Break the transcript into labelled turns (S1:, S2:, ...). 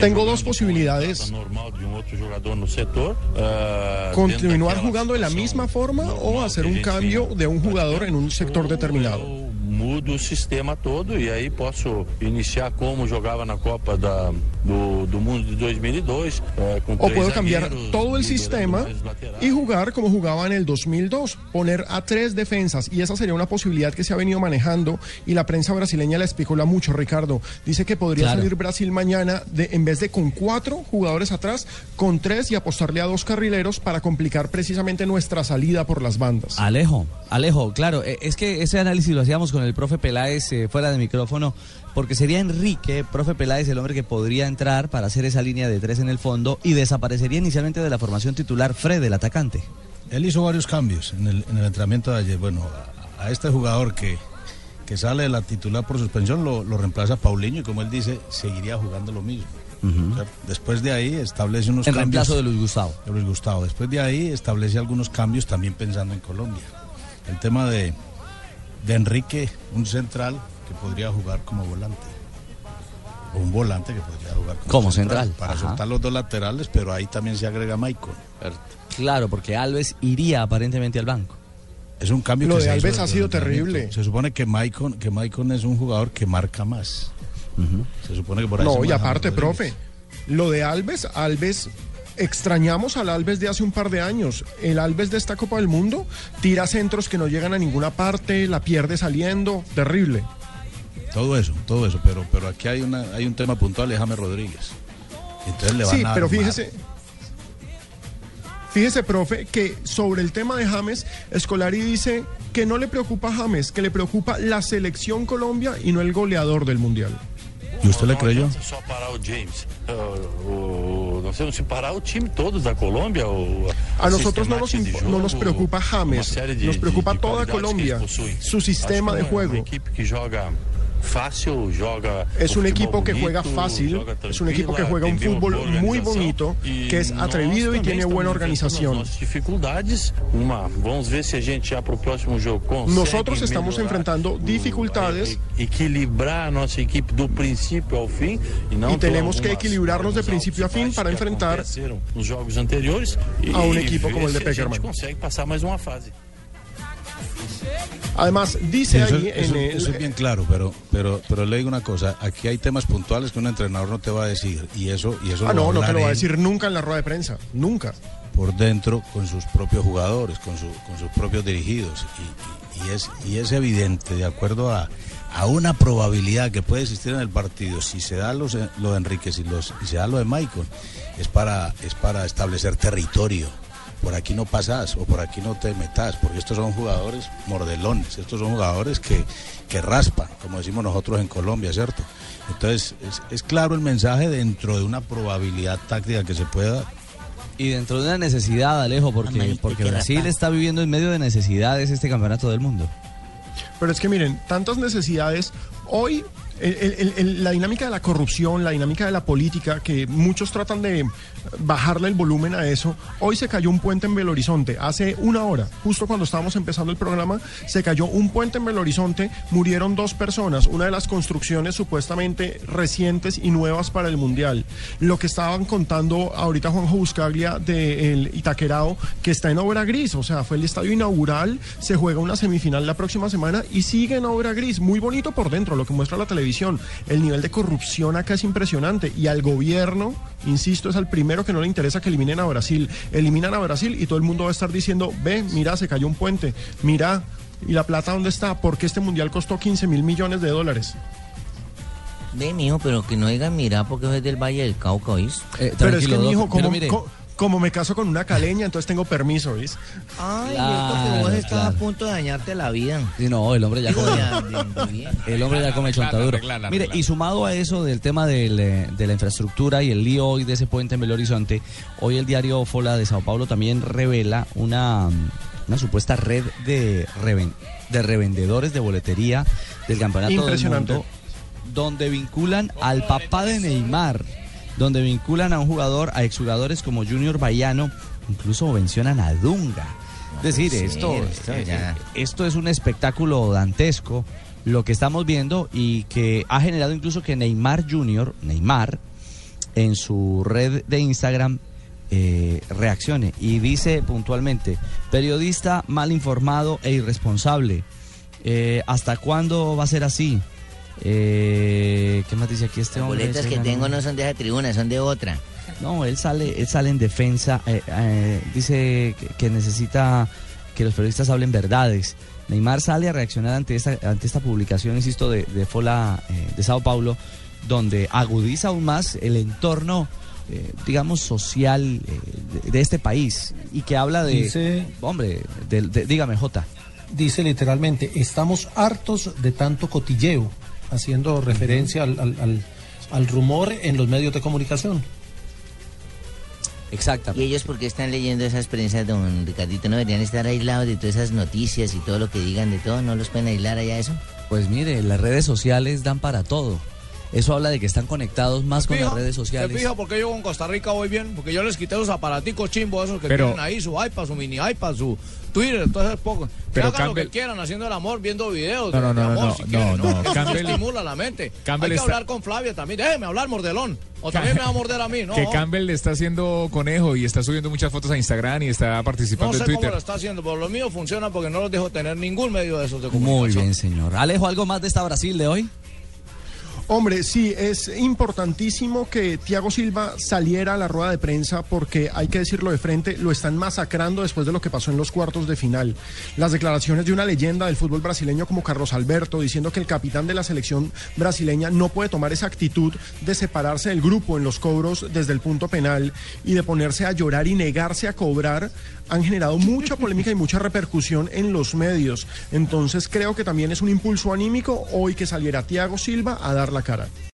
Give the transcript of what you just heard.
S1: Tengo
S2: jogando
S1: dos posibilidades.
S2: um outro jogador no setor. uh,
S1: Continuar jugando de la misma forma o hacer un cambio de un jugador en un sector determinado.
S2: Mudo o sistema todo e aí posso iniciar como jogava na Copa da, do, do Mundo de 2002. eh, com
S1: O puedo cambiar todo el sistema y jugar como jugaba en el 2002, poner a tres defensas y esa sería una posibilidad que se ha venido manejando y la prensa brasileña la especula mucho, Ricardo. Dice que podría
S3: Claro.
S1: salir Brasil mañana de en vez de con cuatro jugadores atrás, con tres y apostarle a dos carrileros para complicar precisamente nuestra salida por las bandas.
S3: Alejo, Alejo, claro, eh, es que ese análisis lo hacíamos con el profe Peláez eh, fuera de micrófono, porque sería Enrique, profe Peláez, el hombre que podría entrar para hacer esa línea de tres en el fondo y desaparecería inicialmente de la formación titular Fred, el atacante.
S4: Él hizo varios cambios en el, en el entrenamiento de ayer. Bueno, a, a este jugador que, que sale de la titular por suspensión lo, lo reemplaza Paulinho y como él dice, seguiría jugando lo mismo. O sea, Después de ahí establece unos
S3: En
S4: cambios.
S3: reemplazo de Luis Gustavo.
S4: de Luis Gustavo. Después de ahí establece algunos cambios también pensando en Colombia. El tema de, de Enrique, un central que podría jugar como volante. O un volante que podría jugar como,
S3: Como central,
S4: Para
S3: ajá.
S4: soltar los dos laterales, pero ahí también se agrega Michael.
S3: Claro, porque Alves iría aparentemente al banco.
S4: Es un cambio
S1: Lo
S4: que
S1: de
S4: se
S1: Alves
S4: hizo
S1: ha sido terrible.
S4: Se supone que Maicon, que Maicon es un jugador que marca más. Se supone que por ahí
S1: No,
S4: se
S1: y aparte, profe, lo de Alves, Alves, extrañamos al Alves de hace un par de años. El Alves de esta Copa del Mundo tira centros que no llegan a ninguna parte, la pierde saliendo, terrible.
S4: Todo eso, todo eso, pero, pero aquí hay una, hay un tema puntual, es James Rodríguez. Entonces le van
S1: Sí,
S4: a
S1: pero
S4: armar.
S1: fíjese. Fíjese, profe, que sobre el tema de James, Escolari dice que no le preocupa a James, que le preocupa la selección Colombia y no el goleador del Mundial.
S4: ¿Y usted le creyó?
S2: só parar o James. Uh, o- nós temos que parar o time todo da Colômbia. O,
S1: A nosotros no nos, no nos preocupa James,
S2: de-
S1: nos preocupa
S2: de
S1: toda Colombia, su sistema de
S2: uma-
S1: juego.
S2: Uma equipe que joga fácil, joga.
S1: Es un equipo que juega fácil, es un equipo que juega un fútbol muy bonito,
S2: e
S1: que es atrevido y tiene buena organización.
S2: Uma, vamos ver se a gente já para o próximo jogo consegue
S1: Nosotros estamos enfrentando dificultades.
S2: e- equilibrar a nossa equipe do fim e não
S1: Y tenemos que equilibrarnos de principio a
S2: e
S1: fin para enfrentar
S2: e,
S1: a un
S2: e
S1: equipo como el de
S2: a
S1: Peckerman. Además, dice
S4: eso,
S1: ahí
S4: eso-
S1: en el...
S4: eso es bien claro, pero, pero, pero le digo una cosa, aquí hay temas puntuales que un entrenador no te va a decir y eso, y eso
S1: Ah,
S4: lo
S1: no, no te lo va a decir nunca en la rueda de prensa, nunca.
S4: por dentro con sus propios jugadores, con, su- con sus propios dirigidos y, es, y es evidente, de acuerdo a, a una probabilidad que puede existir en el partido, si se da los, lo de Enríquez y, los, y se da lo de Michael, es para, es para establecer territorio. Por aquí no pasas o por aquí no te metas, porque estos son jugadores mordelones, estos son jugadores que, que raspan, como decimos nosotros en Colombia, ¿cierto? Entonces, es, es claro el mensaje dentro de una probabilidad táctica que se pueda
S3: Y dentro de una necesidad, Alejo, porque, porque
S5: que
S3: Brasil está viviendo en medio de necesidades este campeonato del mundo.
S1: Pero es que miren, tantas necesidades. Hoy la dinámica de la corrupción, la dinámica de la política, que muchos tratan de bajarle el volumen a eso. Hoy se cayó un puente en Belo Horizonte. Hace una hora, justo cuando estábamos empezando el programa, se cayó un puente en Belo Horizonte. Murieron dos personas. Una de las construcciones supuestamente recientes y nuevas para el Mundial. Lo que estaban contando ahorita Juanjo Buscaglia del Itaquerao, que está en obra gris. O sea, fue el estadio inaugural. Se juega una semifinal la próxima semana y sigue en obra gris. Muy bonito por dentro, lo que muestra la televisión. El nivel de corrupción acá es impresionante. Y al gobierno, insisto, es al primero que no le interesa que eliminen a Brasil. Eliminan a Brasil y todo el mundo va a estar diciendo, ve, mira, se cayó un puente. Mira, ¿y la plata dónde está? Porque este mundial costó 15 mil millones de dólares.
S5: Ve, mijo, pero que no digan mira porque es del Valle del Cauca, ¿oís?
S3: Eh,
S1: Pero es que,
S3: tranquilo,
S1: mi hijo,
S3: Doc, pero
S1: como,
S3: mire,
S1: co- como me caso con una caleña, entonces tengo permiso, ¿ves?
S5: Ay,
S3: Claro,
S5: esto que vos estás
S3: claro.
S5: a punto de dañarte la vida.
S3: sí, no, el hombre ya come, el hombre ya come chontaduro. Mire, y sumado a eso del tema del, eh, de la infraestructura y el lío hoy de ese puente en Belo Horizonte, hoy el diario Fola de Sao Paulo también revela una, mm, una supuesta red de, reven- de revendedores de boletería del campeonato del mundo donde vinculan al papá de Neymar, donde vinculan a un jugador, a exjugadores como Junior Baiano, incluso mencionan a Dunga. Es decir,
S5: Sí,
S3: esto,
S5: esto ya.
S3: esto es un espectáculo dantesco lo que estamos viendo y que ha generado incluso que Neymar Jr., Neymar, en su red de Instagram eh, reaccione y dice puntualmente, periodista mal informado e irresponsable, eh, ¿hasta cuándo va a ser así? Eh, ¿Qué más dice aquí este
S5: Las
S3: hombre?
S5: boletas que tengo no son de esa tribuna, son de otra.
S3: No, él sale, él sale en defensa, eh, eh, dice que, que necesita que los periodistas hablen verdades. Neymar sale a reaccionar ante esta, ante esta publicación, insisto, de, de Fola eh, de Sao Paulo, donde agudiza aún más el entorno, eh, digamos, social eh, de, de este país y que habla de,
S6: Dice-
S3: hombre, de- de- dígame, Jota.
S6: Dice literalmente, estamos hartos de tanto cotilleo, haciendo referencia al, al- al- al rumor en los medios de comunicación.
S3: Exactamente.
S5: ¿Y ellos por qué están leyendo esas prensas, don Ricardito? ¿No deberían estar aislados de todas esas noticias y todo lo que digan de todo? ¿No los pueden aislar allá eso?
S3: Pues mire, las redes sociales dan para todo. Eso habla de que están conectados más con las redes
S7: ¿Se
S3: sociales.
S7: fija por qué yo con Costa Rica voy bien? Porque yo les quité los aparaticos chimbos esos que
S8: Pero-
S7: tienen ahí, su iPad, su mini iPad, su Twitter, todo eso poco. Que
S8: Pero
S7: hagan lo
S8: Campbell-
S7: que quieran, haciendo el amor, viendo videos
S8: No,
S7: de,
S8: no,
S7: de
S8: no,
S7: amor,
S8: no,
S7: si
S8: no,
S7: quieren,
S8: no,
S7: Eso
S8: Campbell-
S7: estimula la mente.
S8: Campbell
S7: Hay que
S8: está-
S7: hablar con Flavia también. Déjeme hablar, mordelón. O también me va a morder a mí, ¿no?
S8: que Campbell le está haciendo conejo y está subiendo muchas fotos a Instagram y está
S7: No
S8: participando
S7: sé
S8: en
S7: cómo
S8: Twitter.
S7: lo está haciendo, pero lo mío funciona porque no los dejo tener ningún medio de esos de
S3: Muy
S7: comunicación.
S3: bien, señor. Alejo, ¿algo más de esta Brasil de hoy?
S1: Hombre, sí, es importantísimo que Thiago Silva saliera a la rueda de prensa porque hay que decirlo de frente, lo están masacrando después de lo que pasó en los cuartos de final. Las declaraciones de una leyenda del fútbol brasileño como Carlos Alberto diciendo que el capitán de la selección brasileña no puede tomar esa actitud de separarse del grupo en los cobros desde el punto penal y de ponerse a llorar y negarse a cobrar han generado mucha polémica y mucha repercusión en los medios. Entonces creo que también es un impulso anímico hoy que saliera Thiago Silva a dar la cara.